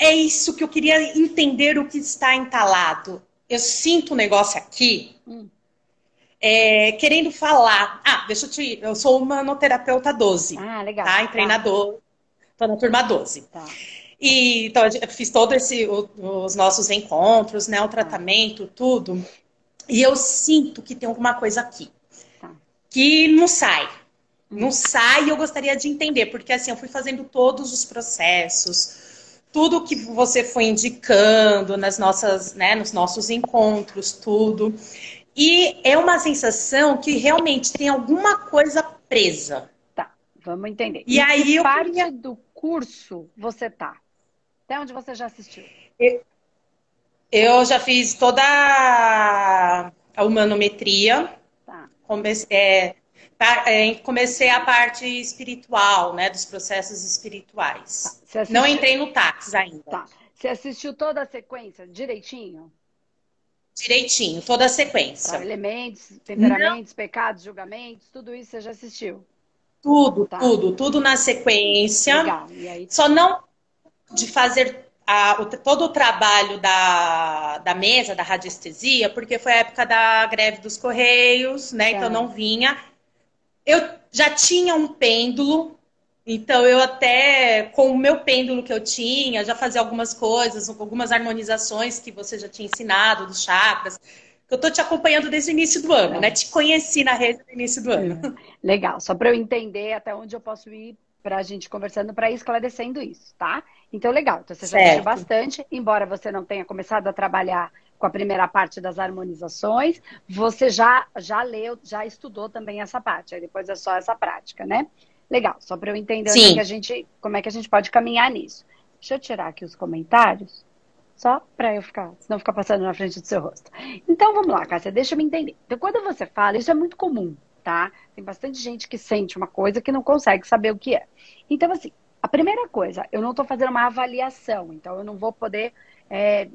é isso que eu queria entender o que está entalado. Eu sinto um negócio aqui, hum. é, querendo falar. Ah, deixa eu te. Eu sou humanoterapeuta 12. Ah, legal. Tá? Em tá. treinador. Tô na turma 12. Tá. E então eu fiz todos esse, os nossos encontros, né? O tratamento, tudo. E eu sinto que tem alguma coisa aqui. Tá. Que não sai. Não hum. sai e eu gostaria de entender, porque assim, eu fui fazendo todos os processos, tudo que você foi indicando nas nossas, né, nos nossos encontros, tudo. E é uma sensação que realmente tem alguma coisa presa. Tá, vamos entender. E, e aí eu parte queria... do curso você tá? Até onde você já assistiu? Eu, eu já fiz toda a humanometria. Tá. Comecei, é, é, comecei a parte espiritual, né? Dos processos espirituais. Tá. Não entrei no táxi ainda. Tá. Você assistiu toda a sequência direitinho? Direitinho, toda a sequência. Tá, elementos, temperamentos, Não. pecados, julgamentos, tudo isso você já assistiu? Tudo, tá. tudo, tudo na sequência. Legal. Só não de fazer a, o, todo o trabalho da, da mesa, da radiestesia, porque foi a época da greve dos Correios, né? É. Então não vinha. Eu já tinha um pêndulo, então eu até, com o meu pêndulo que eu tinha, já fazia algumas coisas, algumas harmonizações que você já tinha ensinado dos chakras. Eu estou te acompanhando desde o início do ano, é. né? Te conheci na rede no início do ano. Legal, só para eu entender até onde eu posso ir para a gente conversando, para ir esclarecendo isso, tá? Então, legal. Então, você já assistiu bastante, embora você não tenha começado a trabalhar com a primeira parte das harmonizações, você já, já leu, já estudou também essa parte, aí depois é só essa prática, né? Legal, só para eu entender é que a gente, como é que a gente pode caminhar nisso. Deixa eu tirar aqui os comentários, só para eu ficar, senão ficar passando na frente do seu rosto. Então, vamos lá, Cássia, deixa eu me entender. Então, quando você fala, isso é muito comum, tá? Tem bastante gente que sente uma coisa que não consegue saber o que é. Então, assim, a primeira coisa, eu não estou fazendo uma avaliação, então eu não vou poder é,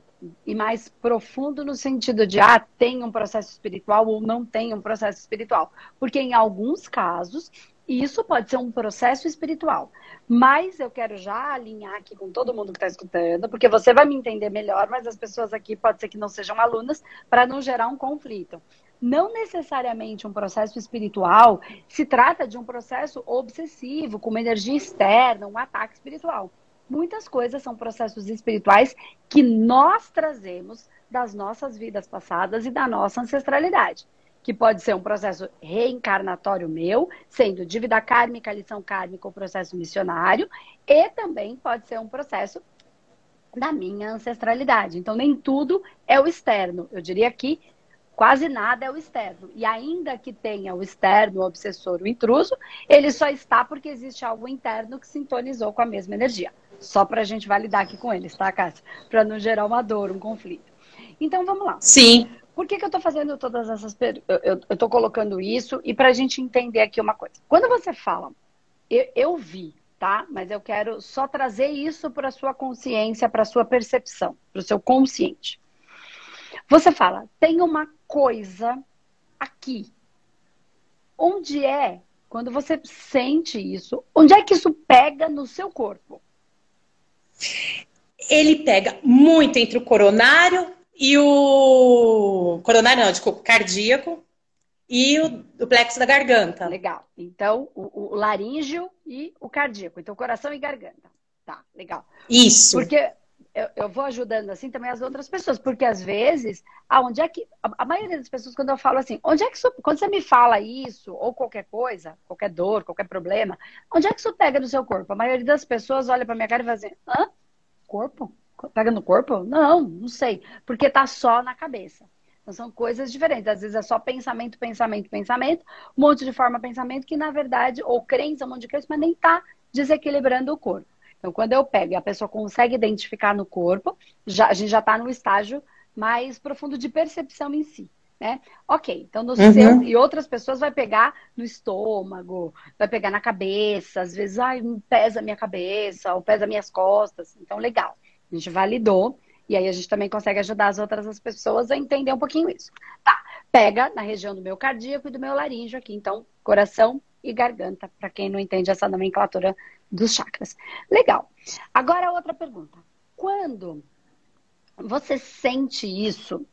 ir mais profundo no sentido de, ah, tem um processo espiritual ou não tem um processo espiritual. Porque em alguns casos, isso pode ser um processo espiritual. Mas eu quero já alinhar aqui com todo mundo que está escutando, porque você vai me entender melhor, mas as pessoas aqui pode ser que não sejam alunas, para não gerar um conflito não necessariamente um processo espiritual se trata de um processo obsessivo, com uma energia externa, um ataque espiritual. Muitas coisas são processos espirituais que nós trazemos das nossas vidas passadas e da nossa ancestralidade. Que pode ser um processo reencarnatório meu, sendo dívida kármica, lição kármica ou processo missionário, e também pode ser um processo da minha ancestralidade. Então, nem tudo é o externo. Eu diria que Quase nada é o externo. E ainda que tenha o externo, o obsessor, o intruso, ele só está porque existe algo interno que sintonizou com a mesma energia. Só para a gente validar aqui com eles, tá, Cássia? Para não gerar uma dor, um conflito. Então vamos lá. Sim. Por que, que eu estou fazendo todas essas perguntas? Eu estou colocando isso e para a gente entender aqui uma coisa. Quando você fala, eu, eu vi, tá? Mas eu quero só trazer isso para sua consciência, para sua percepção, para o seu consciente. Você fala, tem uma coisa aqui. Onde é, quando você sente isso, onde é que isso pega no seu corpo? Ele pega muito entre o coronário e o. Coronário não, desculpa, cardíaco e o, o plexo da garganta. Legal. Então, o, o laríngeo e o cardíaco. Então, coração e garganta. Tá, legal. Isso. Porque eu, eu, vou ajudando assim também as outras pessoas, porque às vezes, aonde é que. A, a, maioria das pessoas, quando eu falo assim, onde é que isso, quando você me fala isso, ou qualquer coisa, qualquer dor, qualquer problema, onde é que isso pega no seu corpo? A maioria das pessoas olha pra minha cara e fala assim, hã? Corpo? Pega no corpo? Não, não sei. Porque tá só na cabeça. Então, são coisas diferentes. Às vezes é só pensamento, pensamento, pensamento, um monte de forma pensamento que, na verdade, ou crença, um monte de crença, mas nem tá desequilibrando o corpo. Então, quando eu pego e a pessoa consegue identificar no corpo, já, a gente já está no estágio mais profundo de percepção em si. Né? Ok, então no uhum. seu e outras pessoas vai pegar no estômago, vai pegar na cabeça, às vezes, ai, pesa a minha cabeça, ou pesa minhas costas. Então, legal. A gente validou, e aí a gente também consegue ajudar as outras pessoas a entender um pouquinho isso. Tá, pega na região do meu cardíaco e do meu laríngeo aqui, então, coração e garganta, para quem não entende essa nomenclatura dos chakras. Legal. Agora outra pergunta. quando você sente isso,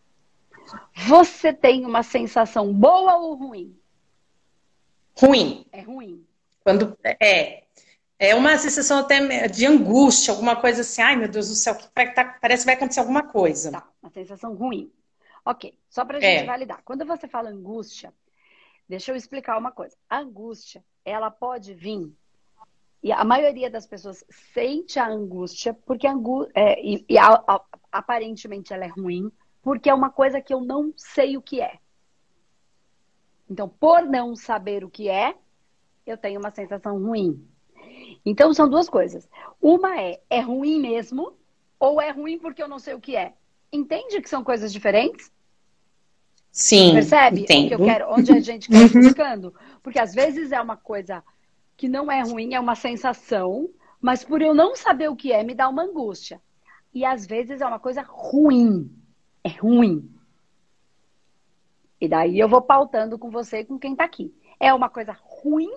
você tem uma sensação boa ou ruim? Ruim. É ruim. Quando é é uma sensação até de angústia, alguma coisa assim, ai meu Deus do céu, que tá, parece que vai acontecer alguma coisa. Tá, uma sensação ruim. Ok, só pra gente é. validar. Quando você fala angústia, deixa eu explicar uma coisa. A angústia, ela pode vir, e a maioria das pessoas sente a angústia, porque a é, e, e a, a, aparentemente ela é ruim, porque é uma coisa que eu não sei o que é. Então, por não saber o que é, eu tenho uma sensação ruim. Então são duas coisas. Uma é, é ruim mesmo, ou é ruim porque eu não sei o que é. Entende que são coisas diferentes? Sim. Percebe? Entendo. Que eu quero, onde a gente quer uhum. buscando. Porque às vezes é uma coisa que não é ruim, é uma sensação, mas por eu não saber o que é, me dá uma angústia. E às vezes é uma coisa ruim. É ruim. E daí eu vou pautando com você e com quem tá aqui. É uma coisa ruim,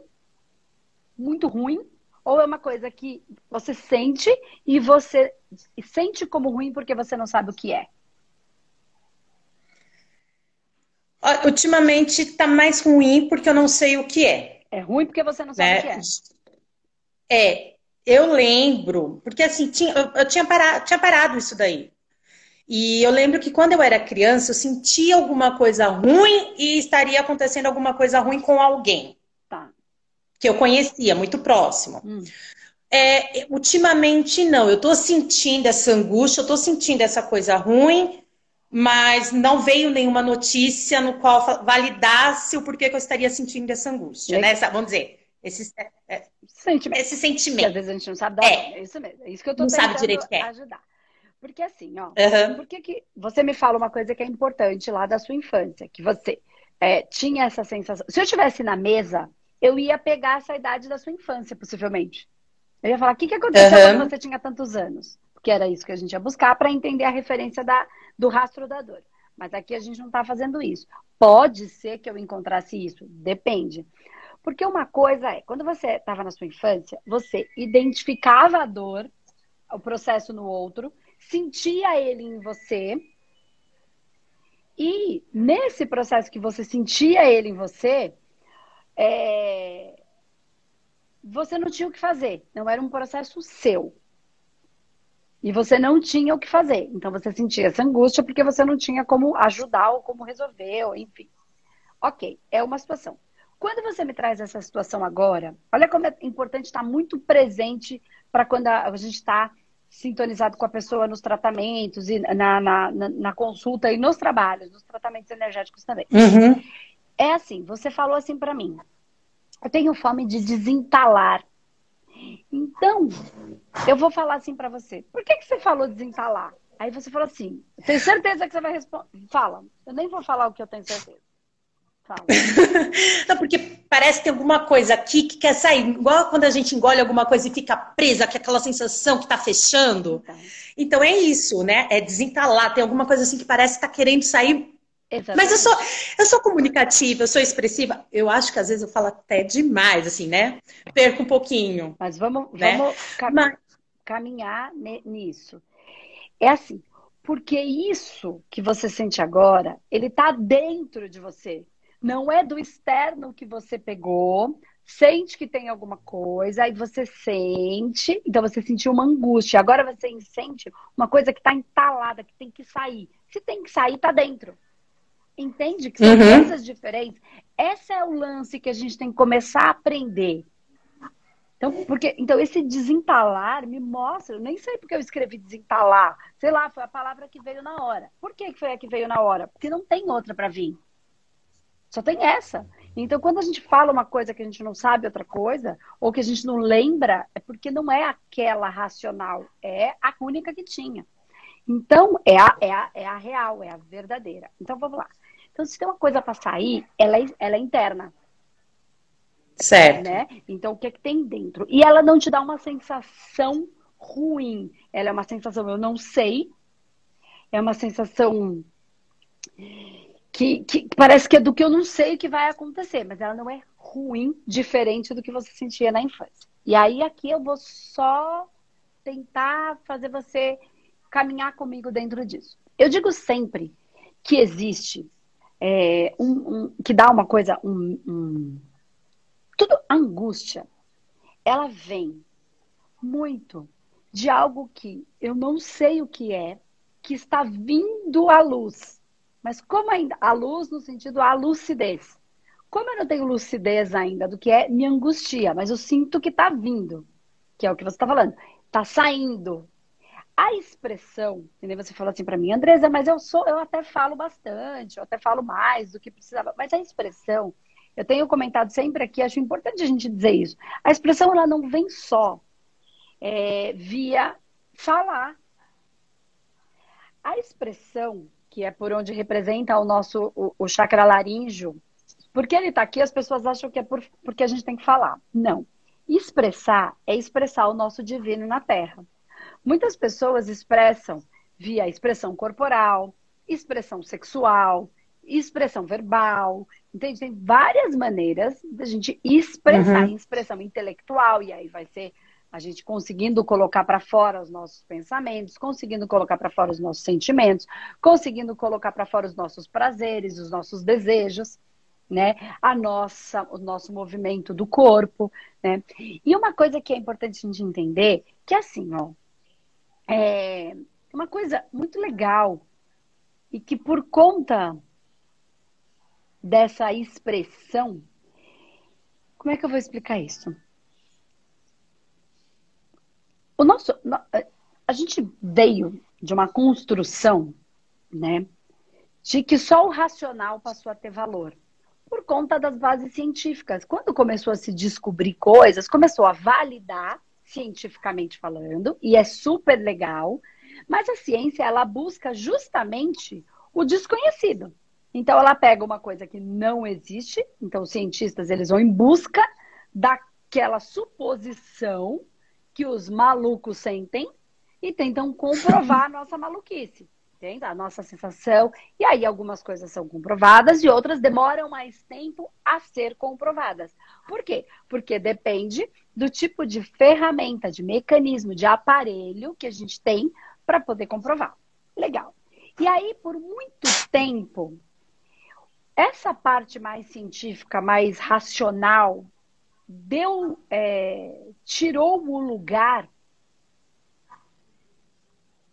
muito ruim, ou é uma coisa que você sente e você sente como ruim porque você não sabe o que é? Ultimamente está mais ruim porque eu não sei o que é. É ruim porque você não sabe né? o que é. É, eu lembro, porque assim, tinha, eu, eu tinha, parado, tinha parado isso daí. E eu lembro que quando eu era criança, eu sentia alguma coisa ruim e estaria acontecendo alguma coisa ruim com alguém que eu conhecia, muito próximo. Hum. É, ultimamente, não. Eu tô sentindo essa angústia, eu tô sentindo essa coisa ruim, mas não veio nenhuma notícia no qual validasse o porquê que eu estaria sentindo essa angústia, né? Essa, vamos dizer, esse, é, é sentimento. esse sentimento. Que às vezes a gente não sabe dar. É, é isso mesmo. É isso que eu tô não sabe direito que é. ajudar. Porque assim, ó, uhum. por que, que você me fala uma coisa que é importante lá da sua infância, que você é, tinha essa sensação. Se eu estivesse na mesa eu ia pegar essa idade da sua infância, possivelmente. Eu ia falar, o que, que aconteceu uhum. quando você tinha tantos anos? Porque era isso que a gente ia buscar para entender a referência da, do rastro da dor. Mas aqui a gente não está fazendo isso. Pode ser que eu encontrasse isso, depende. Porque uma coisa é, quando você estava na sua infância, você identificava a dor, o processo no outro, sentia ele em você, e nesse processo que você sentia ele em você, é... você não tinha o que fazer, não era um processo seu. E você não tinha o que fazer. Então você sentia essa angústia porque você não tinha como ajudar ou como resolver, ou enfim. Ok, é uma situação. Quando você me traz essa situação agora, olha como é importante estar muito presente para quando a gente está sintonizado com a pessoa nos tratamentos e na, na, na, na, consulta e nos trabalhos, nos tratamentos energéticos também. Uhum. É assim, você falou assim para mim. Eu tenho fome de desentalar. Então, eu vou falar assim para você. Por que, que você falou desentalar? Aí você falou assim, tenho certeza que você vai responder. Fala. Eu nem vou falar o que eu tenho certeza. Fala. Não, porque parece que tem alguma coisa aqui que quer sair. Igual quando a gente engole alguma coisa e fica presa, que é aquela sensação que tá fechando. Então, então é isso, né? É desentalar. Tem alguma coisa assim que parece que tá querendo sair Exatamente. Mas eu sou, eu sou comunicativa, eu sou expressiva. Eu acho que às vezes eu falo até demais, assim, né? Perco um pouquinho. Mas vamos, né? vamos cam Mas... caminhar nisso. É assim, porque isso que você sente agora, ele tá dentro de você. Não é do externo que você pegou, sente que tem alguma coisa, aí você sente, então você sentiu uma angústia. Agora você sente uma coisa que está entalada, que tem que sair. Se tem que sair, tá dentro. Entende que são uhum. coisas diferentes? Esse é o lance que a gente tem que começar a aprender. Então, porque, então, esse desentalar me mostra, eu nem sei porque eu escrevi desentalar. Sei lá, foi a palavra que veio na hora. Por que foi a que veio na hora? Porque não tem outra para vir. Só tem essa. Então, quando a gente fala uma coisa que a gente não sabe outra coisa, ou que a gente não lembra, é porque não é aquela racional, é a única que tinha. Então, é a, é a, é a real, é a verdadeira. Então, vamos lá. Então, se tem uma coisa para sair, ela é, ela é interna. Certo. Né? Então, o que é que tem dentro? E ela não te dá uma sensação ruim. Ela é uma sensação, eu não sei. É uma sensação que, que parece que é do que eu não sei que vai acontecer, mas ela não é ruim, diferente do que você sentia na infância. E aí, aqui eu vou só tentar fazer você caminhar comigo dentro disso. Eu digo sempre que existe é, um, um, que dá uma coisa, um, um, tudo angústia, ela vem muito de algo que eu não sei o que é, que está vindo à luz. Mas como ainda a luz no sentido a lucidez. Como eu não tenho lucidez ainda do que é, me angustia, mas eu sinto que está vindo, que é o que você está falando, está saindo. A expressão, nem você falou assim para mim, Andresa, mas eu sou, eu até falo bastante, eu até falo mais do que precisava, mas a expressão, eu tenho comentado sempre aqui, acho importante a gente dizer isso. A expressão ela não vem só é, via falar. A expressão, que é por onde representa o nosso o, o chakra laríngeo, porque ele está aqui, as pessoas acham que é por, porque a gente tem que falar. Não. Expressar é expressar o nosso divino na Terra. Muitas pessoas expressam via expressão corporal, expressão sexual, expressão verbal, entende? Tem várias maneiras da gente expressar, uhum. expressão intelectual, e aí vai ser a gente conseguindo colocar para fora os nossos pensamentos, conseguindo colocar para fora os nossos sentimentos, conseguindo colocar para fora os nossos prazeres, os nossos desejos, né? A nossa, o nosso movimento do corpo, né? E uma coisa que é importante a gente entender, que é assim, ó, é uma coisa muito legal e que por conta dessa expressão, como é que eu vou explicar isso? O nosso, a gente veio de uma construção, né, de que só o racional passou a ter valor por conta das bases científicas. Quando começou a se descobrir coisas, começou a validar cientificamente falando, e é super legal, mas a ciência ela busca justamente o desconhecido. Então ela pega uma coisa que não existe, então os cientistas eles vão em busca daquela suposição que os malucos sentem e tentam comprovar a nossa maluquice. Entende? A nossa sensação. E aí algumas coisas são comprovadas e outras demoram mais tempo a ser comprovadas. Por quê? Porque depende do tipo de ferramenta, de mecanismo, de aparelho que a gente tem para poder comprovar. Legal. E aí, por muito tempo, essa parte mais científica, mais racional, deu, é, tirou o lugar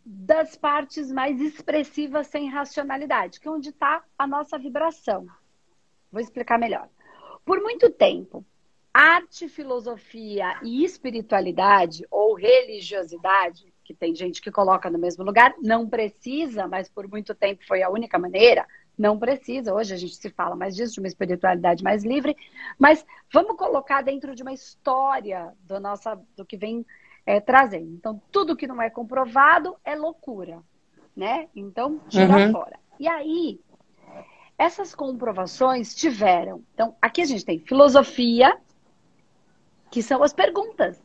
das partes mais expressivas sem racionalidade, que é onde está a nossa vibração. Vou explicar melhor. Por muito tempo, arte, filosofia e espiritualidade ou religiosidade, que tem gente que coloca no mesmo lugar, não precisa, mas por muito tempo foi a única maneira, não precisa. Hoje a gente se fala mais disso, de uma espiritualidade mais livre, mas vamos colocar dentro de uma história do, nossa, do que vem é, trazendo. Então, tudo que não é comprovado é loucura, né? Então, tira uhum. fora. E aí, essas comprovações tiveram. Então, aqui a gente tem filosofia, que são as perguntas.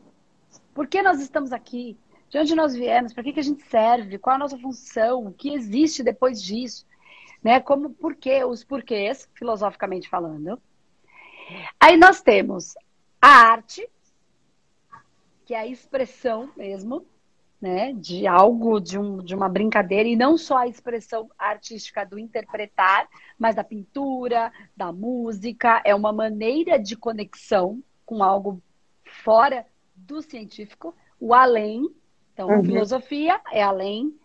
Por que nós estamos aqui? De onde nós viemos? Para que, que a gente serve? Qual a nossa função? O que existe depois disso? Né? Como por quê? Os porquês, filosoficamente falando. Aí nós temos a arte, que é a expressão mesmo, né, de algo, de, um, de uma brincadeira, e não só a expressão artística do interpretar, mas da pintura, da música, é uma maneira de conexão com algo fora do científico, o além. Então, uhum. filosofia é além,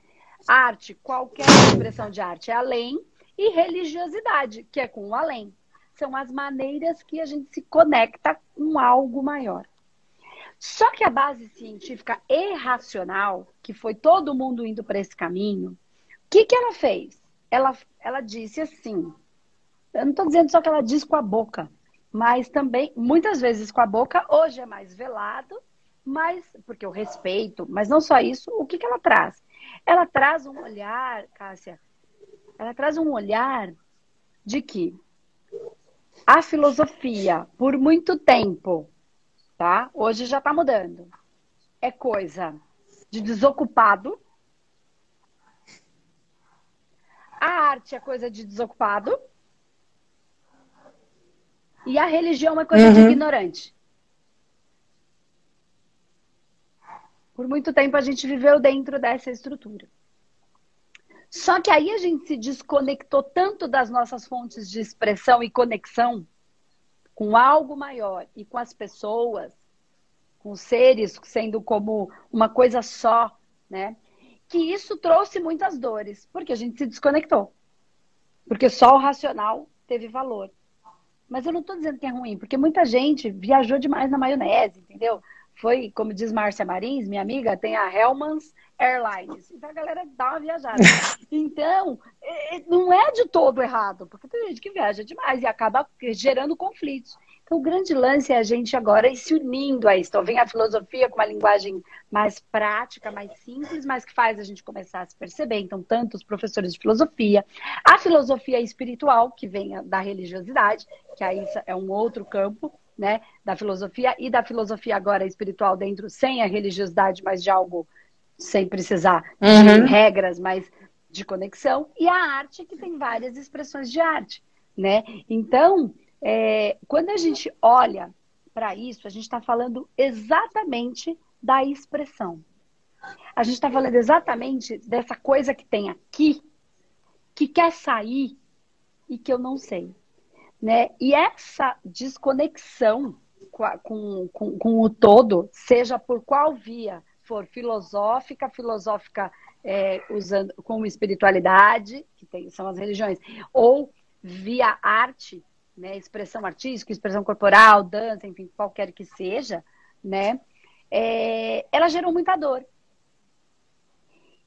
arte, qualquer expressão de arte é além, e religiosidade, que é com o além. São as maneiras que a gente se conecta com algo maior. Só que a base científica e racional, que foi todo mundo indo para esse caminho, o que, que ela fez? Ela, ela disse assim: eu não estou dizendo só que ela diz com a boca, mas também, muitas vezes com a boca, hoje é mais velado, mas, porque eu respeito, mas não só isso, o que, que ela traz? Ela traz um olhar, Cássia, ela traz um olhar de que a filosofia, por muito tempo, tá? Hoje já está mudando. É coisa de desocupado. A arte é coisa de desocupado. E a religião é coisa uhum. de ignorante. Por muito tempo a gente viveu dentro dessa estrutura. Só que aí a gente se desconectou tanto das nossas fontes de expressão e conexão com algo maior e com as pessoas, com os seres sendo como uma coisa só, né? Que isso trouxe muitas dores, porque a gente se desconectou. Porque só o racional teve valor. Mas eu não estou dizendo que é ruim, porque muita gente viajou demais na maionese, entendeu? Foi, como diz Márcia Marins, minha amiga, tem a Hellmann's Airlines. Então a galera dá uma viajada. Então, é, é, não é de todo errado, porque tem gente que viaja demais e acaba gerando conflitos. O grande lance é a gente agora ir se unindo a isso. Então, vem a filosofia com uma linguagem mais prática, mais simples, mas que faz a gente começar a se perceber. Então, tanto os professores de filosofia, a filosofia espiritual, que vem da religiosidade, que aí é um outro campo, né, da filosofia, e da filosofia agora espiritual dentro, sem a religiosidade, mas de algo sem precisar uhum. de regras, mas de conexão, e a arte, que tem várias expressões de arte, né? Então, é, quando a gente olha para isso, a gente está falando exatamente da expressão. A gente está falando exatamente dessa coisa que tem aqui, que quer sair e que eu não sei. Né? E essa desconexão com, com, com o todo, seja por qual via for filosófica, filosófica é, usando com espiritualidade, que tem, são as religiões, ou via arte, né, expressão artística, expressão corporal, dança, enfim, qualquer que seja, né, é, ela gerou muita dor.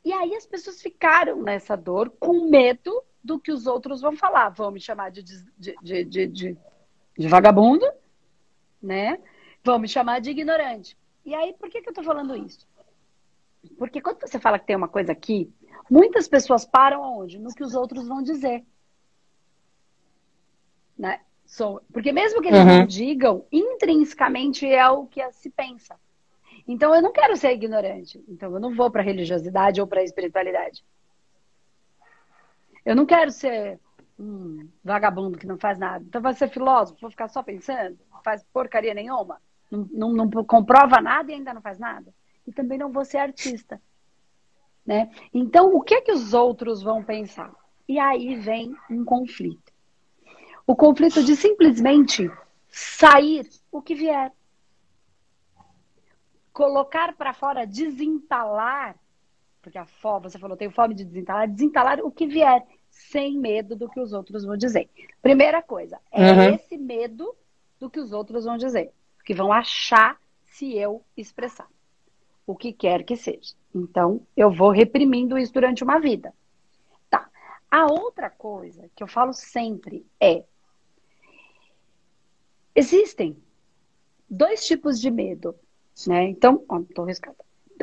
E aí as pessoas ficaram nessa dor com medo do que os outros vão falar. Vão me chamar de, de, de, de, de, vagabundo, né? Vão me chamar de ignorante. E aí, por que, que eu tô falando isso? Porque quando você fala que tem uma coisa aqui, muitas pessoas param aonde? No que os outros vão dizer. Né? So, porque mesmo que eles uhum. não digam, intrinsecamente é o que se pensa. Então eu não quero ser ignorante. Então eu não vou para religiosidade ou para espiritualidade. Eu não quero ser um vagabundo que não faz nada. Então, vai ser filósofo, vou ficar só pensando, não faz porcaria nenhuma, não, não, não comprova nada e ainda não faz nada. E também não vou ser artista. Né? Então, o que é que os outros vão pensar? E aí vem um conflito. O conflito de simplesmente sair o que vier. Colocar para fora, desentalar, porque a fome, você falou, tenho fome de desentalar, desentalar o que vier sem medo do que os outros vão dizer. Primeira coisa, é uhum. esse medo do que os outros vão dizer, que vão achar se eu expressar o que quer que seja. Então, eu vou reprimindo isso durante uma vida. Tá. A outra coisa que eu falo sempre é: existem dois tipos de medo, né? Então, ó, tô riscada.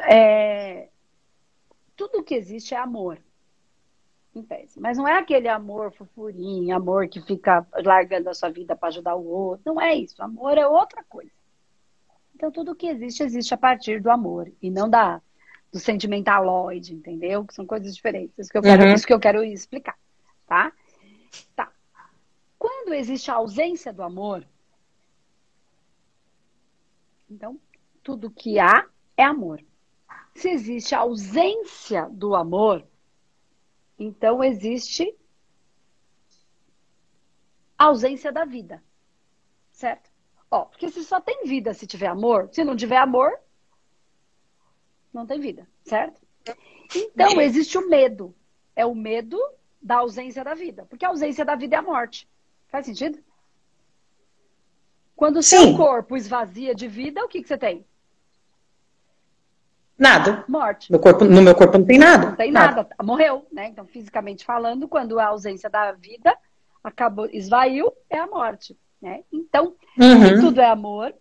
É, tudo que existe é amor. Mas não é aquele amor fofurinho, amor que fica largando a sua vida para ajudar o outro. Não é isso. Amor é outra coisa. Então, tudo que existe, existe a partir do amor e não da, do sentimentaloide, entendeu? Que são coisas diferentes. Isso que eu quero, uhum. isso que eu quero explicar, tá? Tá. Quando existe a ausência do amor, então, tudo que há é amor. Se existe a ausência do amor, então existe ausência da vida. Certo? Ó, porque se só tem vida se tiver amor, se não tiver amor, não tem vida, certo? Então existe o medo. É o medo da ausência da vida. Porque a ausência da vida é a morte. Faz sentido? Quando o seu corpo esvazia de vida, o que, que você tem? Nada. Morte. Meu corpo, no meu corpo não tem nada. Não tem nada. nada. Morreu, né? Então, fisicamente falando, quando a ausência da vida acabou, esvaiu, é a morte. Né? Então, uhum. tudo é amor.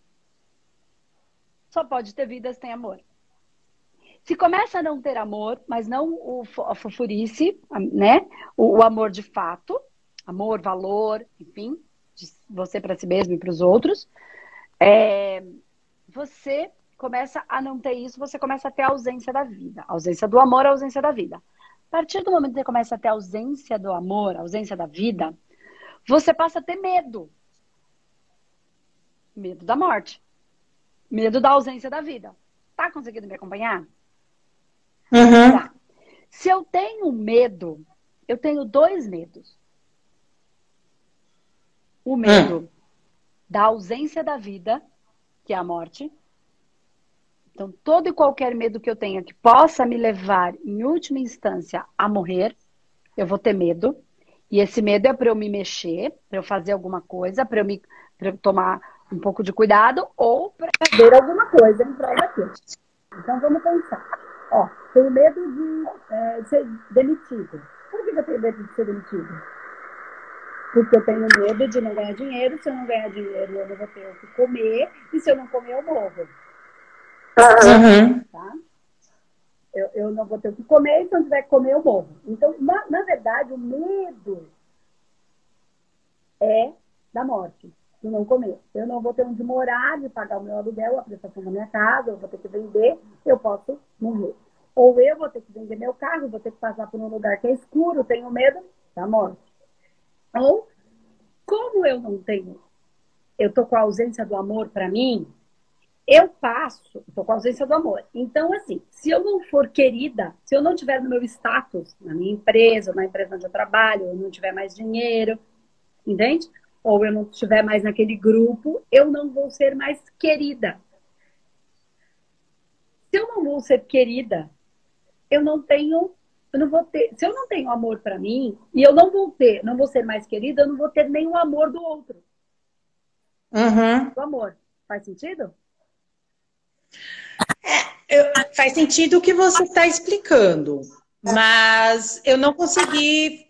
Só pode ter vida se tem amor. Se começa a não ter amor, mas não o, a fofurice, né? O, o amor de fato, amor, valor, enfim, de você para si mesmo e para os outros, é, você começa a não ter isso, você começa a ter a ausência da vida. A ausência do amor, a ausência da vida. A partir do momento que você começa a ter a ausência do amor, a ausência da vida, você passa a ter medo. Medo da morte. Medo da ausência da vida. Tá conseguindo me acompanhar? Uhum. Tá. Se eu tenho medo, eu tenho dois medos. O medo hum. da ausência da vida, que é a morte. Então, todo e qualquer medo que eu tenha que possa me levar, em última instância, a morrer, eu vou ter medo. E esse medo é para eu me mexer, para eu fazer alguma coisa, para eu, me, eu tomar um pouco de cuidado ou para fazer alguma coisa em prol daquilo. Então, vamos pensar. Ó, tenho medo de é, ser demitido. Por que eu tenho medo de ser demitido? Porque eu tenho medo de não ganhar dinheiro. Se eu não ganhar dinheiro, eu não vou ter o que comer. E se eu não comer, eu morro. Uhum. Tá? Eu, eu não vou ter o que comer. E se eu não tiver que comer, eu morro. Então, na, na verdade, o medo é da morte. Se não comer. Eu não vou ter onde morar, de pagar o meu aluguel, a prestação da minha casa, eu vou ter que vender, eu posso morrer. Ou eu vou ter que vender meu carro, vou ter que passar por um lugar que é escuro, tenho medo da morte. Ou, como eu não tenho, eu tô com a ausência do amor para mim, eu passo, tô com a ausência do amor. Então, assim, se eu não for querida, se eu não tiver no meu status, na minha empresa, na empresa onde eu trabalho, eu não tiver mais dinheiro, entende? Ou eu não estiver mais naquele grupo, eu não vou ser mais querida. Se eu não vou ser querida, eu não tenho eu não vou ter, se eu não tenho amor para mim, e eu não vou ter, não vou ser mais querida, eu não vou ter nenhum amor do outro. Uhum. Do amor. Faz sentido? É, eu, faz sentido o que você está explicando, mas eu não consegui.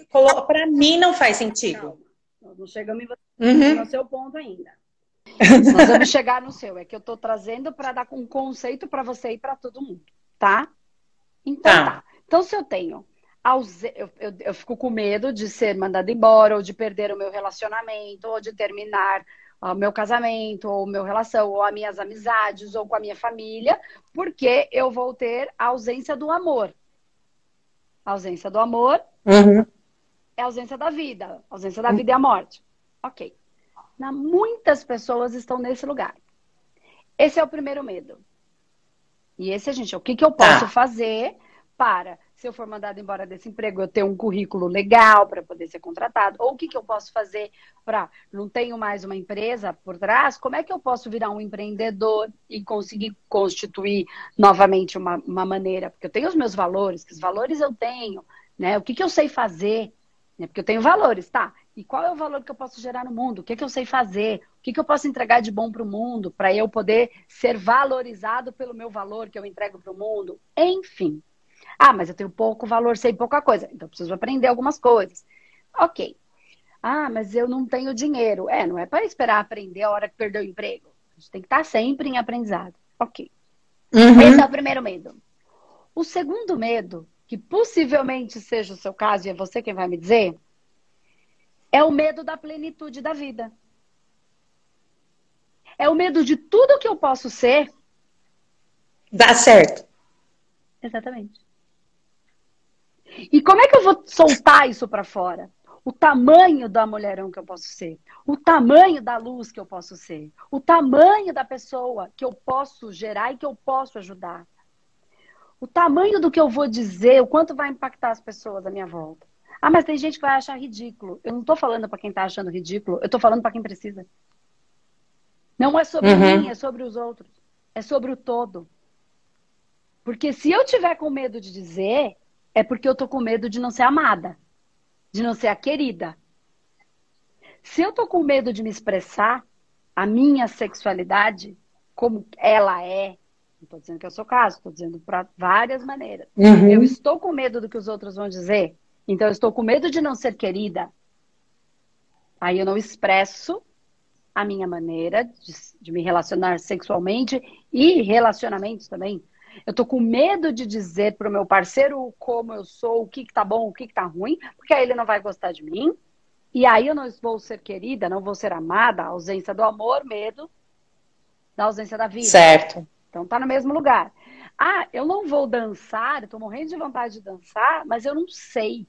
Para mim, não faz sentido. Não, não chegamos uhum. no seu ponto ainda. Nós vamos chegar no seu. É que eu estou trazendo para dar um conceito para você e para todo mundo, tá? Então tá. tá. Então, se eu tenho. Eu, eu, eu, fico com medo de ser mandada embora, ou de perder o meu relacionamento, ou de terminar o meu casamento, ou meu relação, ou as minhas amizades, ou com a minha família, porque eu vou ter a ausência do amor. A ausência do amor uhum. é a ausência da vida. A ausência da vida é a morte. Ok. Na, muitas pessoas estão nesse lugar. Esse é o primeiro medo. E esse, gente, o que, que eu posso tá. fazer para, se eu for mandado embora desse emprego, eu ter um currículo legal para poder ser contratado? Ou o que, que eu posso fazer para, não tenho mais uma empresa por trás, como é que eu posso virar um empreendedor e conseguir constituir novamente uma, uma maneira? Porque eu tenho os meus valores, que os valores eu tenho, né? O que, que eu sei fazer? Né? Porque eu tenho valores, tá? E qual é o valor que eu posso gerar no mundo? O que, que eu sei fazer? O que, que eu posso entregar de bom para o mundo para eu poder ser valorizado pelo meu valor que eu entrego para o mundo? Enfim. Ah, mas eu tenho pouco valor, sei pouca coisa. Então, preciso aprender algumas coisas. Ok. Ah, mas eu não tenho dinheiro. É, não é para esperar aprender a hora que perdeu o emprego. A gente tem que estar sempre em aprendizado. Ok. Uhum. Esse é o primeiro medo. O segundo medo, que possivelmente seja o seu caso, e é você quem vai me dizer, é o medo da plenitude da vida. É o medo de tudo que eu posso ser. Dá certo. Exatamente. E como é que eu vou soltar isso para fora? O tamanho da mulherão que eu posso ser, o tamanho da luz que eu posso ser, o tamanho da pessoa que eu posso gerar e que eu posso ajudar. O tamanho do que eu vou dizer, o quanto vai impactar as pessoas à minha volta. Ah, mas tem gente que vai achar ridículo. Eu não estou falando para quem está achando ridículo, eu estou falando para quem precisa. Não é sobre uhum. mim, é sobre os outros. É sobre o todo. Porque se eu tiver com medo de dizer, é porque eu tô com medo de não ser amada, de não ser a querida. Se eu tô com medo de me expressar a minha sexualidade como ela é, não estou dizendo que eu sou caso, estou dizendo para várias maneiras. Uhum. Eu estou com medo do que os outros vão dizer, então eu estou com medo de não ser querida. Aí eu não expresso a minha maneira de, de me relacionar sexualmente e relacionamentos também. Eu tô com medo de dizer pro meu parceiro como eu sou, o que, que tá bom, o que, que tá ruim, porque aí ele não vai gostar de mim. E aí eu não vou ser querida, não vou ser amada, ausência do amor, medo da ausência da vida. Certo. Então tá no mesmo lugar. Ah, eu não vou dançar, eu tô morrendo de vontade de dançar, mas eu não sei.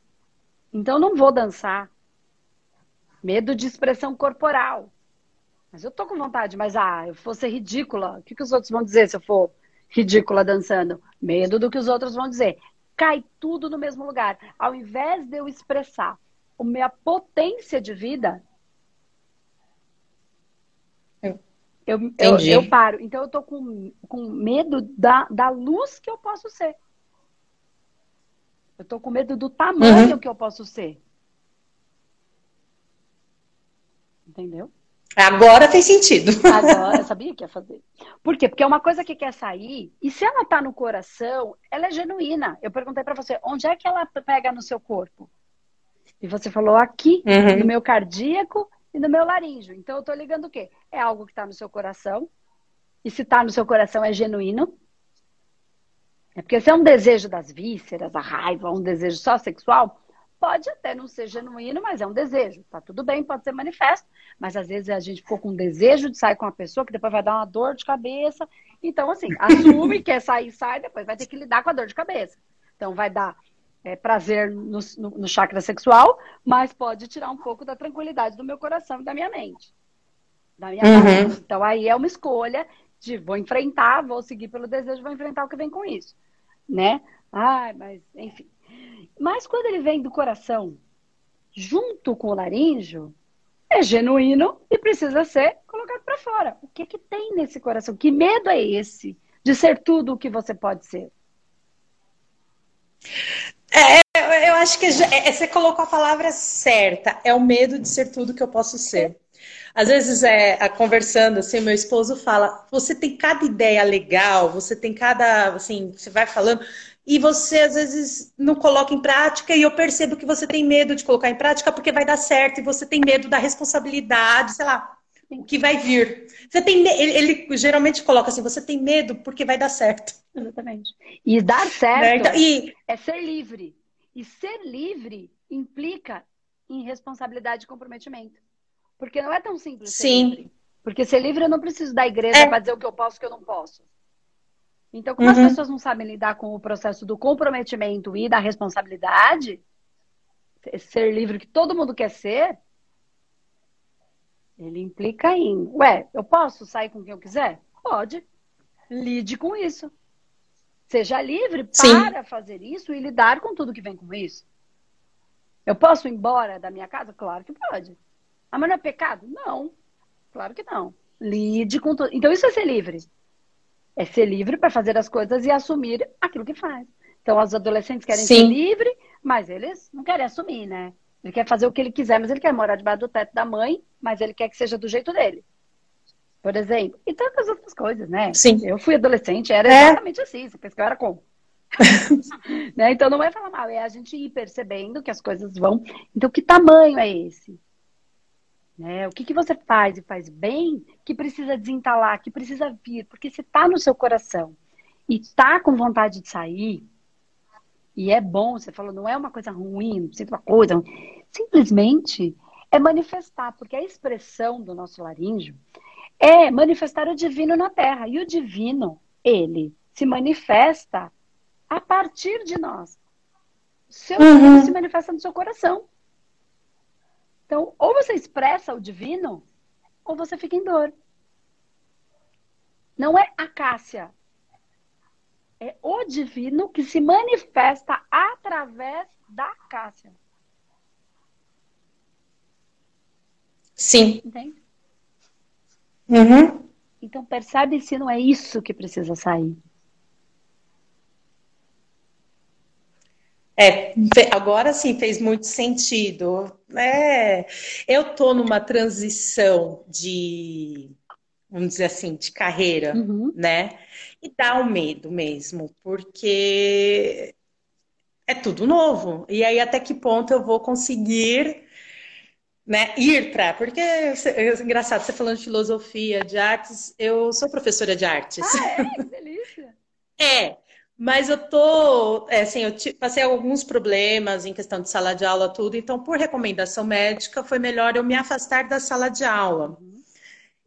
Então eu não vou dançar. Medo de expressão corporal. Mas eu tô com vontade, mas ah, eu vou ser ridícula. O que, que os outros vão dizer se eu for ridícula dançando. Medo do que os outros vão dizer. cai tudo no mesmo lugar. Ao invés de eu expressar a minha potência de vida, eu, eu, eu, paro. Então eu tô com, com medo da, da luz que eu posso ser. Eu tô com medo do tamanho uhum. que eu posso ser. Entendeu? Agora fez sentido. Agora, eu sabia que ia fazer. Por quê? Porque é uma coisa que quer sair, e se ela tá no coração, ela é genuína. Eu perguntei para você, onde é que ela pega no seu corpo? E você falou aqui, uhum. no meu cardíaco e no meu laríngeo. Então eu tô ligando o quê? É algo que tá no seu coração. E se tá no seu coração é genuíno. É porque se é um desejo das vísceras, a raiva, um desejo só sexual, Pode até não ser genuíno, mas é um desejo. Tá tudo bem, pode ser manifesto, mas às vezes a gente ficou com um desejo de sair com uma pessoa que depois vai dar uma dor de cabeça. Então, assim, assume, quer sair, sai, depois vai ter que lidar com a dor de cabeça. Então, vai dar é, prazer no, no, no chakra sexual, mas pode tirar um pouco da tranquilidade do meu coração e da minha mente. Da minha uhum. mente. Então, aí é uma escolha de vou enfrentar, vou seguir pelo desejo, vou enfrentar o que vem com isso. Né? Ai, mas, enfim. Mas quando ele vem do coração, junto com o laríngeo, é genuíno e precisa ser colocado para fora. O que, que tem nesse coração? Que medo é esse de ser tudo o que você pode ser? É, eu acho que é, você colocou a palavra certa. É o medo de ser tudo que eu posso ser. Às vezes, é, conversando, assim, meu esposo fala: você tem cada ideia legal, você tem cada, assim, você vai falando, e você às vezes não coloca em prática, e eu percebo que você tem medo de colocar em prática porque vai dar certo, e você tem medo da responsabilidade, sei lá, o que vai vir. Você tem ele, ele, geralmente coloca assim, você tem medo porque vai dar certo. Exatamente. E dar certo né? então, e... é ser livre. E ser livre implica em responsabilidade e comprometimento. Porque não é tão simples Sim. livre. Porque ser livre eu não preciso da igreja é. para dizer o que eu posso e o que eu não posso. Então, como uhum. as pessoas não sabem lidar com o processo do comprometimento e da responsabilidade, ser livre que todo mundo quer ser, ele implica em, ué, eu posso sair com quem eu quiser? Pode. Lide com isso. Seja livre para Sim. fazer isso e lidar com tudo que vem com isso. Eu posso ir embora da minha casa? Claro que pode. Ah, mas não é pecado? Não. Claro que não. Lide com tudo. Então, isso é ser livre. É ser livre para fazer as coisas e assumir aquilo que faz. Então, os adolescentes querem Sim. ser livre, mas eles não querem assumir, né? Ele quer fazer o que ele quiser, mas ele quer morar debaixo do teto da mãe, mas ele quer que seja do jeito dele. Por exemplo. E tantas outras coisas, né? Sim. Eu fui adolescente, era é. exatamente assim. Você pensa que eu era como? né? Então não é falar mal, é a gente ir percebendo que as coisas vão. Então, que tamanho é esse? Né? O que, que você faz e faz bem que precisa desentalar, que precisa vir, porque se está no seu coração e está com vontade de sair, e é bom, você falou, não é uma coisa ruim, não precisa uma coisa, simplesmente é manifestar, porque a expressão do nosso laríngeo é manifestar o divino na Terra. E o divino, ele se manifesta a partir de nós. Seu uhum. se manifesta no seu coração. Então, ou você expressa o divino, ou você fica em dor. Não é a Cássia. É o divino que se manifesta através da Cássia. Sim. Entende? Uhum. Então percebe se não é isso que precisa sair. É, agora sim fez muito sentido. É, eu tô numa transição de, vamos dizer assim, de carreira, uhum. né? E dá um medo mesmo, porque é tudo novo. E aí, até que ponto eu vou conseguir né, ir para. Porque é engraçado, você falando de filosofia, de artes, eu sou professora de artes. Ah, é? Que delícia! é. Mas eu tô, é, assim, eu passei alguns problemas em questão de sala de aula, tudo, então, por recomendação médica, foi melhor eu me afastar da sala de aula.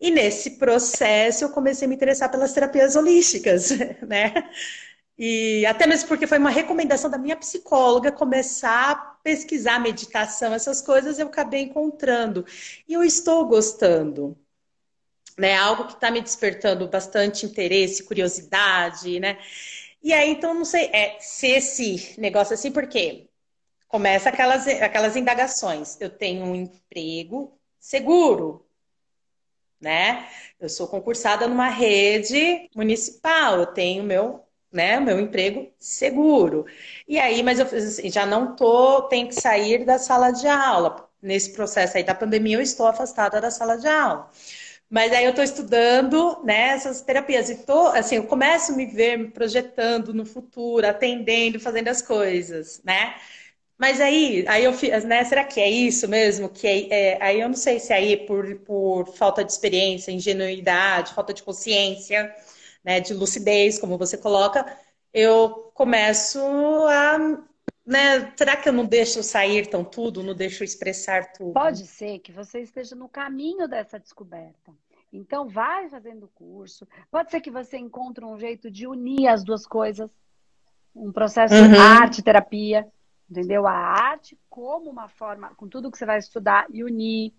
E nesse processo eu comecei a me interessar pelas terapias holísticas, né? E até mesmo porque foi uma recomendação da minha psicóloga começar a pesquisar meditação, essas coisas, eu acabei encontrando. E eu estou gostando. Né, algo que está me despertando bastante interesse, curiosidade, né? E aí, então, não sei é, se esse negócio assim, porque começa aquelas, aquelas indagações. Eu tenho um emprego seguro, né? Eu sou concursada numa rede municipal, eu tenho meu, né, meu emprego seguro. E aí, mas eu assim, já não tô, tenho que sair da sala de aula. Nesse processo aí da pandemia, eu estou afastada da sala de aula. Mas aí eu estou estudando né, essas terapias e tô, assim, eu começo a me ver me projetando no futuro, atendendo, fazendo as coisas, né? Mas aí, aí eu né, será que é isso mesmo? Que é, é, aí eu não sei se aí por, por falta de experiência, ingenuidade, falta de consciência, né, de lucidez, como você coloca, eu começo a né, será que eu não deixo sair tão tudo, não deixo expressar tudo? Pode ser que você esteja no caminho dessa descoberta. Então, vai fazendo o curso. Pode ser que você encontre um jeito de unir as duas coisas. Um processo uhum. de arte-terapia, entendeu? A arte como uma forma, com tudo que você vai estudar e unir.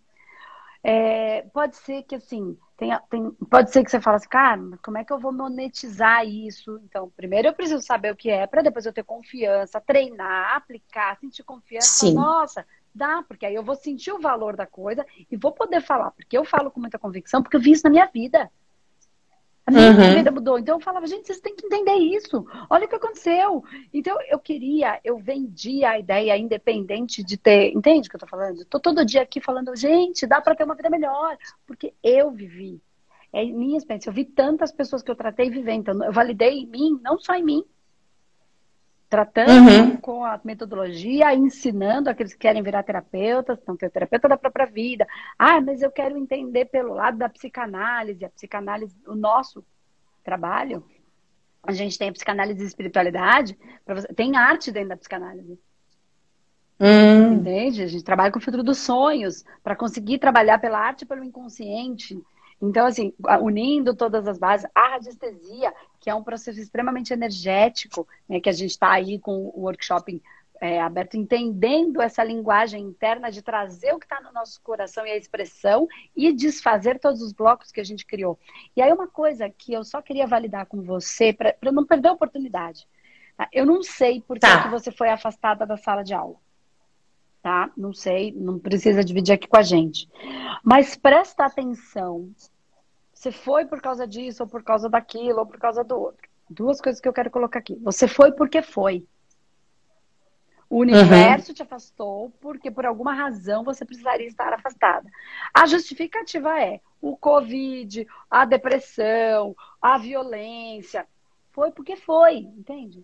É, pode ser que, assim, tem, tem, pode ser que você fale assim, cara, como é que eu vou monetizar isso? Então, primeiro eu preciso saber o que é, para depois eu ter confiança, treinar, aplicar, sentir confiança. Sim. Nossa, dá, porque aí eu vou sentir o valor da coisa e vou poder falar, porque eu falo com muita convicção, porque eu vi isso na minha vida. A minha uhum. vida mudou. Então eu falava, gente, vocês têm que entender isso. Olha o que aconteceu. Então eu queria, eu vendia a ideia independente de ter. Entende o que eu tô falando? Tô todo dia aqui falando, gente, dá para ter uma vida melhor. Porque eu vivi. É minha experiência. Eu vi tantas pessoas que eu tratei vivendo. Então, eu validei em mim, não só em mim. Tratando uhum. com a metodologia, ensinando aqueles que querem virar terapeutas, então ter terapeuta da própria vida. Ah, mas eu quero entender pelo lado da psicanálise. A psicanálise, o nosso trabalho, a gente tem a psicanálise e espiritualidade, tem arte dentro da psicanálise. Hum. Entende? A gente trabalha com o filtro dos sonhos para conseguir trabalhar pela arte e pelo inconsciente. Então, assim, unindo todas as bases, a radiestesia, que é um processo extremamente energético, né, que a gente está aí com o workshop é, aberto, entendendo essa linguagem interna de trazer o que está no nosso coração e a expressão e desfazer todos os blocos que a gente criou. E aí, uma coisa que eu só queria validar com você, para não perder a oportunidade. Tá? Eu não sei por tá. que você foi afastada da sala de aula tá? Não sei, não precisa dividir aqui com a gente. Mas presta atenção. Você foi por causa disso, ou por causa daquilo, ou por causa do outro. Duas coisas que eu quero colocar aqui. Você foi porque foi. O universo uhum. te afastou porque por alguma razão você precisaria estar afastada. A justificativa é o Covid, a depressão, a violência. Foi porque foi, entende?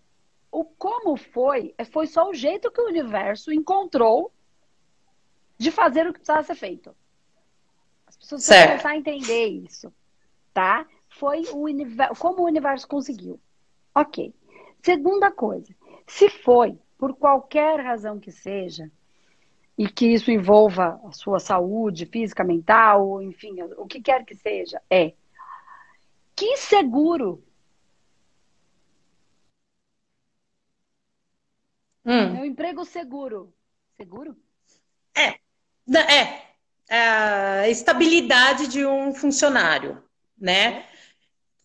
O como foi, é, foi só o jeito que o universo encontrou de fazer o que precisava ser feito. As pessoas precisam começar a entender isso, tá? Foi o universo, como o universo conseguiu. Ok. Segunda coisa, se foi por qualquer razão que seja, e que isso envolva a sua saúde física, mental, enfim, o que quer que seja, é que seguro Hum. Meu emprego seguro. Seguro? É. É. A estabilidade de um funcionário, né?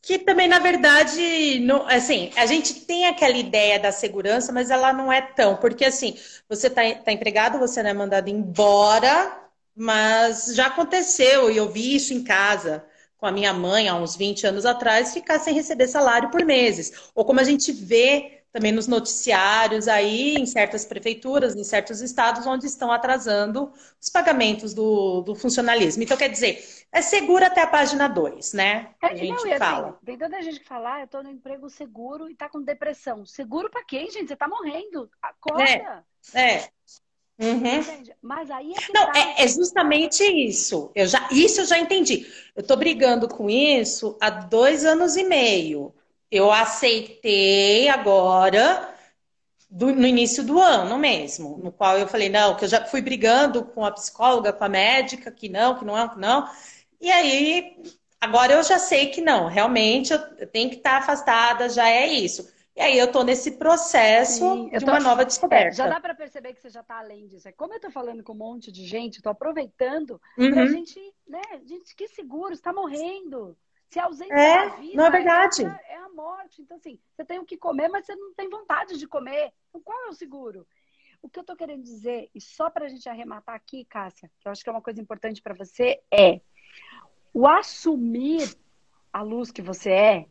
Que também, na verdade, não, assim, a gente tem aquela ideia da segurança, mas ela não é tão. Porque, assim, você está tá empregado, você não é mandado embora, mas já aconteceu, e eu vi isso em casa com a minha mãe há uns 20 anos atrás, ficar sem receber salário por meses. Ou como a gente vê também nos noticiários aí, em certas prefeituras, em certos estados, onde estão atrasando os pagamentos do, do funcionalismo. Então, quer dizer, é seguro até a página 2, né? É, a gente não, fala. Assim, tem tanta gente que fala, ah, eu tô no emprego seguro e tá com depressão. Seguro para quem, gente? Você tá morrendo. Acorda. É. é. Uhum. Mas aí é Não, tá... é, é, justamente isso. Eu já, isso eu já entendi. Eu tô brigando com isso há dois anos e meio eu aceitei agora do, no início do ano mesmo, no qual eu falei, não, que eu já fui brigando com a psicóloga, com a médica, que não, que não é, que não. E aí, agora eu já sei que não, realmente eu tenho que estar afastada, já é isso. E aí eu tô nesse processo Sim, de tô... uma nova descoberta. É, já dá para perceber que você já tá além disso. É como eu tô falando com um monte de gente, tô aproveitando uhum. pra gente, né, gente, que seguro, está morrendo. Se a ausência é, da vida não é verdade. É, é, a morte. Então, assim, você tem o que comer, mas você não tem vontade de comer. Então, qual é o seguro? O que eu tô querendo dizer, e só para a gente arrematar aqui, Cássia, que eu acho que é uma coisa importante para você, é o assumir a luz que você é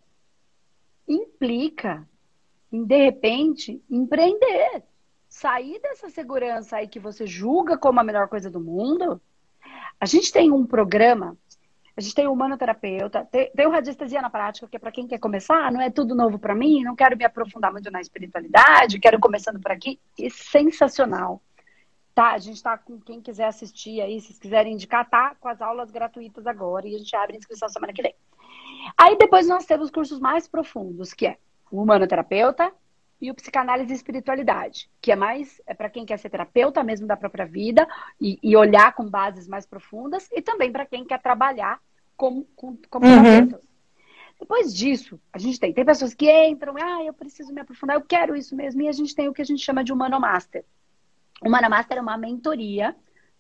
implica em, de repente, empreender. Sair dessa segurança aí que você julga como a melhor coisa do mundo. A gente tem um programa, a gente tem o humanoterapeuta, tem, tem o radiestesia na prática, que é para quem quer começar, não é tudo novo para mim, não quero me aprofundar muito na espiritualidade, quero começando por aqui. E sensacional. Tá, a gente está com quem quiser assistir aí, se quiserem indicar, tá com as aulas gratuitas agora e a gente abre inscrição semana que vem. Aí depois nós temos cursos mais profundos, que é o humanoterapeuta e o psicanálise e espiritualidade, que é mais é para quem quer ser terapeuta mesmo da própria vida e, e olhar com bases mais profundas e também para quem quer trabalhar como, como, como uhum. terapeuta. Depois disso, a gente tem, tem pessoas que entram, ah, eu preciso me aprofundar, eu quero isso mesmo, e a gente tem o que a gente chama de Humano Master. Humano Master é uma mentoria,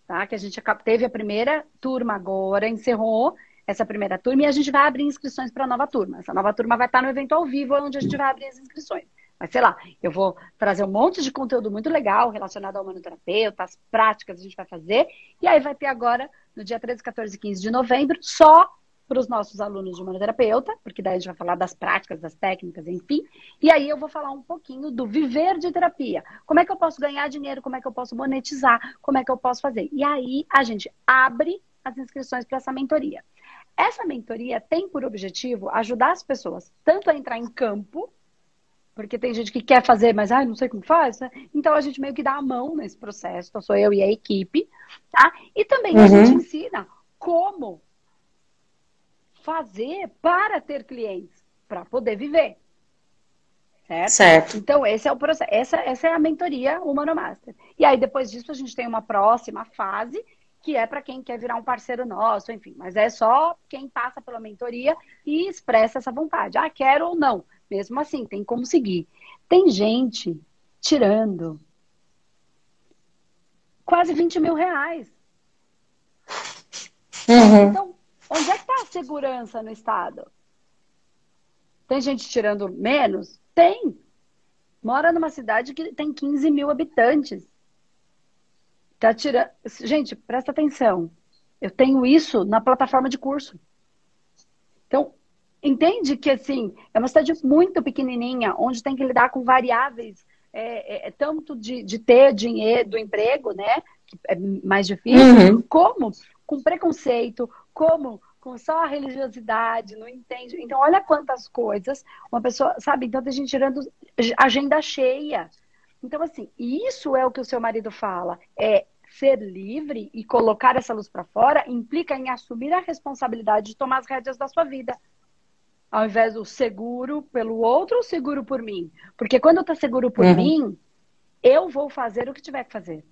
tá? Que a gente teve a primeira turma agora, encerrou, essa primeira turma e a gente vai abrir inscrições para a nova turma. Essa nova turma vai estar no evento ao vivo, onde a gente vai abrir as inscrições. Mas sei lá, eu vou trazer um monte de conteúdo muito legal relacionado ao manoterapeuta, as práticas que a gente vai fazer. E aí vai ter agora, no dia 13, 14 e 15 de novembro, só para os nossos alunos de manoterapeuta, porque daí a gente vai falar das práticas, das técnicas, enfim. E aí eu vou falar um pouquinho do viver de terapia. Como é que eu posso ganhar dinheiro? Como é que eu posso monetizar? Como é que eu posso fazer? E aí a gente abre as inscrições para essa mentoria. Essa mentoria tem por objetivo ajudar as pessoas tanto a entrar em campo, porque tem gente que quer fazer, mas ah, não sei como faz, né? Então a gente meio que dá a mão nesse processo, então sou eu e a equipe, tá? E também uhum. a gente ensina como fazer para ter clientes, para poder viver. Certo? certo? Então, esse é o processo. Essa, essa é a mentoria Humano Master. E aí, depois disso, a gente tem uma próxima fase, que é para quem quer virar um parceiro nosso, enfim. Mas é só quem passa pela mentoria e expressa essa vontade. Ah, quero ou não. Mesmo assim, tem como seguir. Tem gente tirando quase 20 mil reais. Uhum. Então, onde é que está a segurança no Estado? Tem gente tirando menos? Tem. Mora numa cidade que tem 15 mil habitantes. Tá tirando. Gente, presta atenção. Eu tenho isso na plataforma de curso. Então, entende que assim é uma cidade muito pequenininha, onde tem que lidar com variáveis é, é, é tanto de, de, ter dinheiro do emprego, né, que é mais difícil, uhum. como com preconceito, como com só a religiosidade, não entende. Então, olha quantas coisas uma pessoa, sabe? Então, tem gente tirando agenda cheia. Então, assim, isso é o que o seu marido fala. É ser livre e colocar essa luz para fora implica em assumir a responsabilidade de tomar as rédeas da sua vida. Ao invés do seguro pelo outro ou seguro por mim. Porque quando eu tô seguro por uhum. mim, eu vou fazer o que tiver que fazer.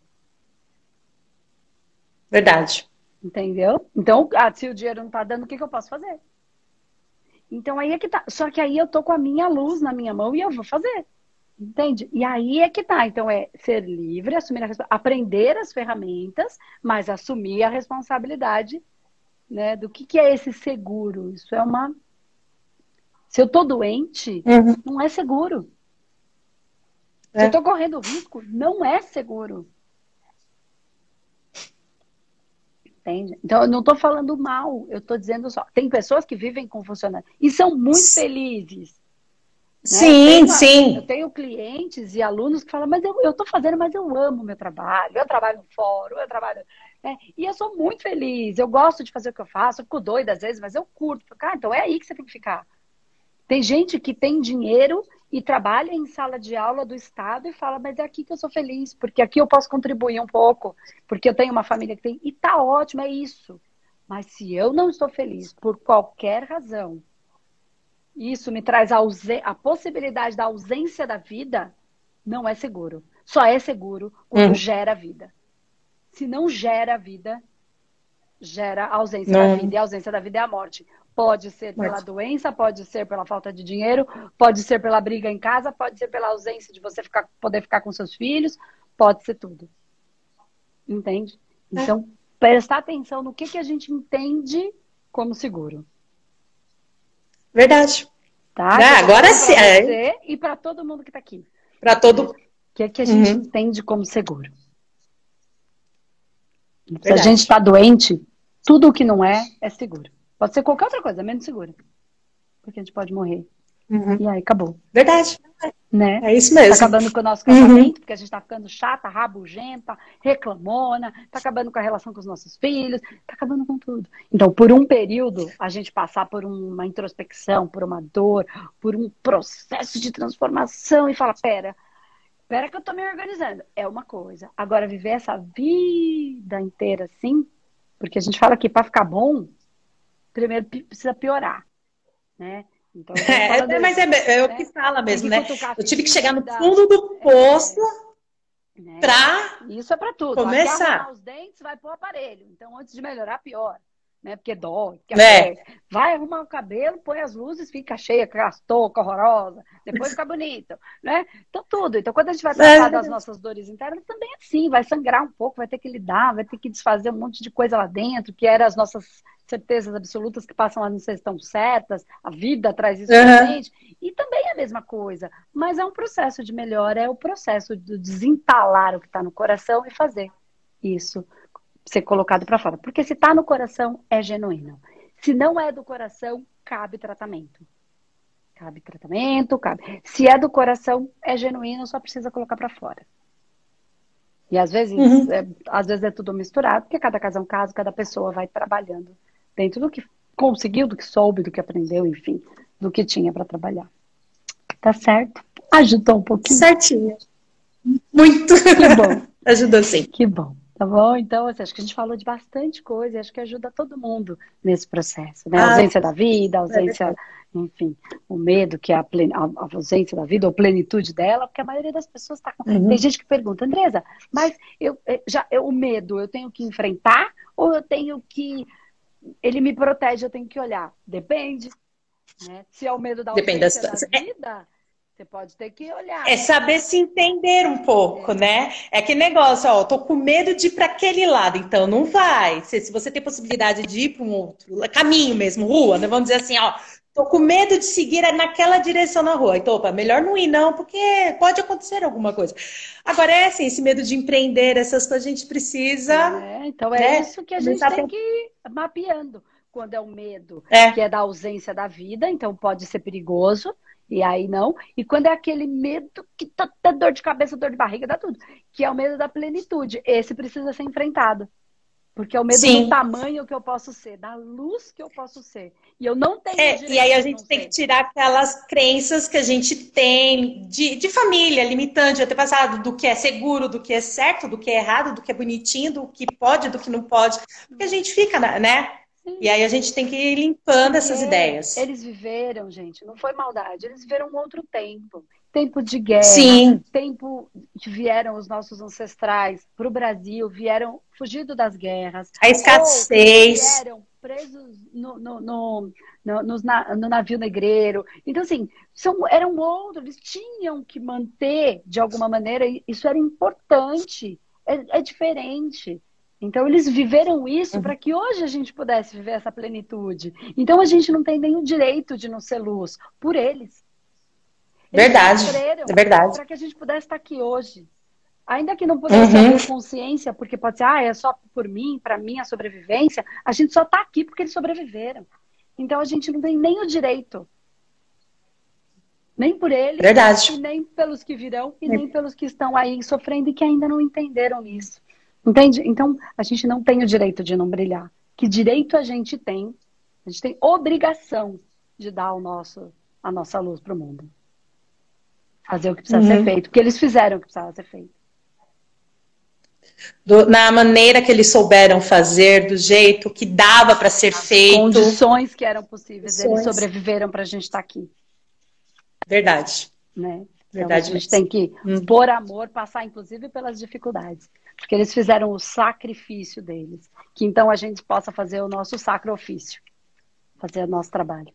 Verdade. Entendeu? Então, ah, se o dinheiro não tá dando, o que, que eu posso fazer? Então aí é que tá. Só que aí eu tô com a minha luz na minha mão e eu vou fazer. Entende? E aí é que tá. Então é ser livre, assumir a aprender as ferramentas, mas assumir a responsabilidade, né? Do que, que é esse seguro? Isso é uma. Se eu tô doente, uhum. não é seguro. É. Se eu tô correndo risco, não é seguro. Entende? Então, eu não estou falando mal, eu estou dizendo só. Tem pessoas que vivem com funcionários e são muito felizes. Né? Sim, eu sim. Eu tenho clientes e alunos que falam, mas eu estou fazendo, mas eu amo meu trabalho, eu trabalho no fórum, eu trabalho. Né? E eu sou muito feliz, eu gosto de fazer o que eu faço, eu fico doida às vezes, mas eu curto. Então é aí que você tem que ficar. Tem gente que tem dinheiro e trabalha em sala de aula do Estado e fala, mas é aqui que eu sou feliz, porque aqui eu posso contribuir um pouco, porque eu tenho uma família que tem. E tá ótimo, é isso. Mas se eu não estou feliz por qualquer razão, isso me traz a, a possibilidade da ausência da vida, não é seguro. Só é seguro quando uhum. gera vida. Se não gera vida, gera ausência não. da vida. E a ausência da vida é a morte. Pode ser pela doença, pode ser pela falta de dinheiro, pode ser pela briga em casa, pode ser pela ausência de você ficar, poder ficar com seus filhos, pode ser tudo. Entende? É. Então, é. prestar atenção no que, que a gente entende como seguro. Verdade. Tá? Ah, agora sim. É. E para todo mundo que está aqui. Para todo. O que que a gente uhum. entende como seguro? Verdade. Se a gente está doente, tudo o que não é, é seguro. Pode ser qualquer outra coisa, menos seguro. Porque a gente pode morrer. Uhum. E aí acabou. Verdade. Né? É isso mesmo. Tá acabando com o nosso casamento, uhum. porque a gente tá ficando chata, rabugenta, reclamona, tá acabando com a relação com os nossos filhos, tá acabando com tudo. Então, por um período, a gente passar por uma introspecção, por uma dor, por um processo de transformação e falar, pera, pera que eu tô me organizando. É uma coisa. Agora, viver essa vida inteira assim, porque a gente fala que para ficar bom, primeiro precisa piorar, né? Então, é, mas é, é, o né? que fala mesmo, né? Eu tive que chegar no fundo do poço é, né? para Isso é para tudo. Começar. os dentes, vai pro aparelho. Então, antes de melhorar, pior. Né? Porque dói, porque é. vai arrumar o cabelo, põe as luzes, fica cheia, com as toucas horrorosa, depois fica bonito, né? Então tudo. Então quando a gente vai tratar é. das nossas dores internas, também é assim, vai sangrar um pouco, vai ter que lidar, vai ter que desfazer um monte de coisa lá dentro, que eram as nossas certezas absolutas que passam lá não sei se estão certas, a vida traz isso uhum. pra gente. E também é a mesma coisa. Mas é um processo de melhora, é o processo de desentalar o que está no coração e fazer isso ser colocado para fora. Porque se está no coração, é genuíno. Se não é do coração, cabe tratamento. Cabe tratamento, cabe. Se é do coração, é genuíno, só precisa colocar para fora. E às vezes, uhum. é, às vezes é tudo misturado, porque cada caso é um caso, cada pessoa vai trabalhando dentro do que conseguiu, do que soube, do que aprendeu, enfim, do que tinha para trabalhar. Tá certo? Ajudou um pouquinho. Certinho. Muito. Que bom. Ajudou sim. Que bom. Tá bom? Então, assim, acho que a gente falou de bastante coisa e acho que ajuda todo mundo nesse processo, né? A ah, ausência da vida, a ausência, é enfim, o medo que é a, plen... a, ausência da vida ou plenitude dela, porque a maioria das pessoas está com... Uhum. Tem gente que pergunta, Andresa, mas eu, eh, já, eu, o medo eu tenho que enfrentar ou eu tenho que ele me protege, eu tenho que olhar. Depende. Né? Se é o medo da Depende da, da vida, você pode ter que olhar. É saber se entender um pouco, é. né? É que negócio, ó, tô com medo de ir para aquele lado, então não vai. Se, se você tem possibilidade de ir para um outro caminho mesmo, rua, né? Vamos dizer assim, ó, Tô com medo de seguir naquela direção na rua. Então, opa, melhor não ir, não, porque pode acontecer alguma coisa. Agora, é assim, esse medo de empreender, essas coisas, a gente precisa. É, então é né? isso que a gente tem que ir mapeando. Quando é o medo, é. que é da ausência da vida, então pode ser perigoso, e aí não. E quando é aquele medo que tá, tá dor de cabeça, dor de barriga, dá tudo. Que é o medo da plenitude. Esse precisa ser enfrentado. Porque é o medo Sim. do tamanho que eu posso ser, da luz que eu posso ser. E eu não tenho. É, e aí a gente tem ser. que tirar aquelas crenças que a gente tem de, de família, limitante, até passado, do que é seguro, do que é certo, do que é errado, do que é bonitinho, do que pode, do que não pode. Porque a gente fica, né? Sim. E aí a gente tem que ir limpando Porque essas ideias. Eles viveram, gente, não foi maldade, eles viveram um outro tempo tempo de guerra, Sim. tempo que vieram os nossos ancestrais para o Brasil, vieram fugido das guerras. A escassez. Vieram presos no, no, no, no, no navio negreiro. Então, assim, são, eram outros, eles tinham que manter, de alguma maneira, isso era importante, é, é diferente. Então, eles viveram isso uhum. para que hoje a gente pudesse viver essa plenitude. Então, a gente não tem o direito de não ser luz, por eles. Verdade. É verdade. Para que a gente pudesse estar aqui hoje. Ainda que não pudesse uhum. haver consciência, porque pode ser, ah, é só por mim, para minha sobrevivência, a gente só está aqui porque eles sobreviveram. Então a gente não tem nem o direito. Nem por eles, Verdade. nem pelos que virão, e nem pelos que estão aí sofrendo e que ainda não entenderam isso. Entende? Então, a gente não tem o direito de não brilhar. Que direito a gente tem? A gente tem obrigação de dar o nosso, a nossa luz para o mundo fazer o que precisa uhum. ser feito, porque eles fizeram o que precisava ser feito. Do, na maneira que eles souberam fazer, do jeito que dava para ser As feito. Condições que eram possíveis, eles sobreviveram para a gente estar tá aqui. Verdade. Né? Então, Verdade. a gente tem que, hum. por amor, passar inclusive pelas dificuldades. Porque eles fizeram o sacrifício deles. Que então a gente possa fazer o nosso sacrifício. Fazer o nosso trabalho.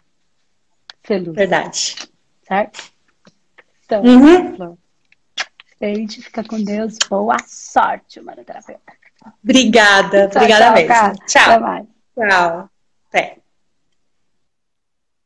Feliz. Verdade. Certo? Então, uhum. gente, fica com Deus. Boa sorte, manoterapeuta. Obrigada, tchau, obrigada tchau, mesmo. Cara. Tchau. Até mais. Tchau. Até.